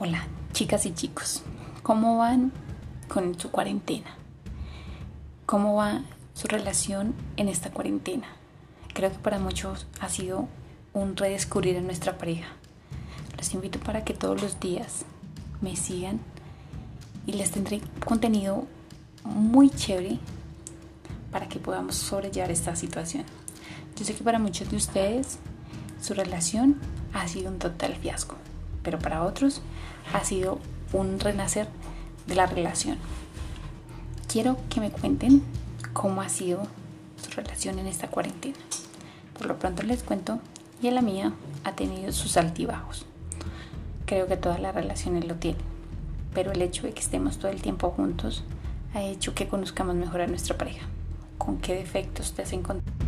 Hola, chicas y chicos. ¿Cómo van con su cuarentena? ¿Cómo va su relación en esta cuarentena? Creo que para muchos ha sido un redescubrir a nuestra pareja. Los invito para que todos los días me sigan y les tendré contenido muy chévere para que podamos sobrellevar esta situación. Yo sé que para muchos de ustedes su relación ha sido un total fiasco pero para otros ha sido un renacer de la relación. Quiero que me cuenten cómo ha sido su relación en esta cuarentena. Por lo pronto les cuento y la mía ha tenido sus altibajos. Creo que todas las relaciones lo tienen, pero el hecho de que estemos todo el tiempo juntos ha hecho que conozcamos mejor a nuestra pareja. ¿Con qué defectos te has encontrado?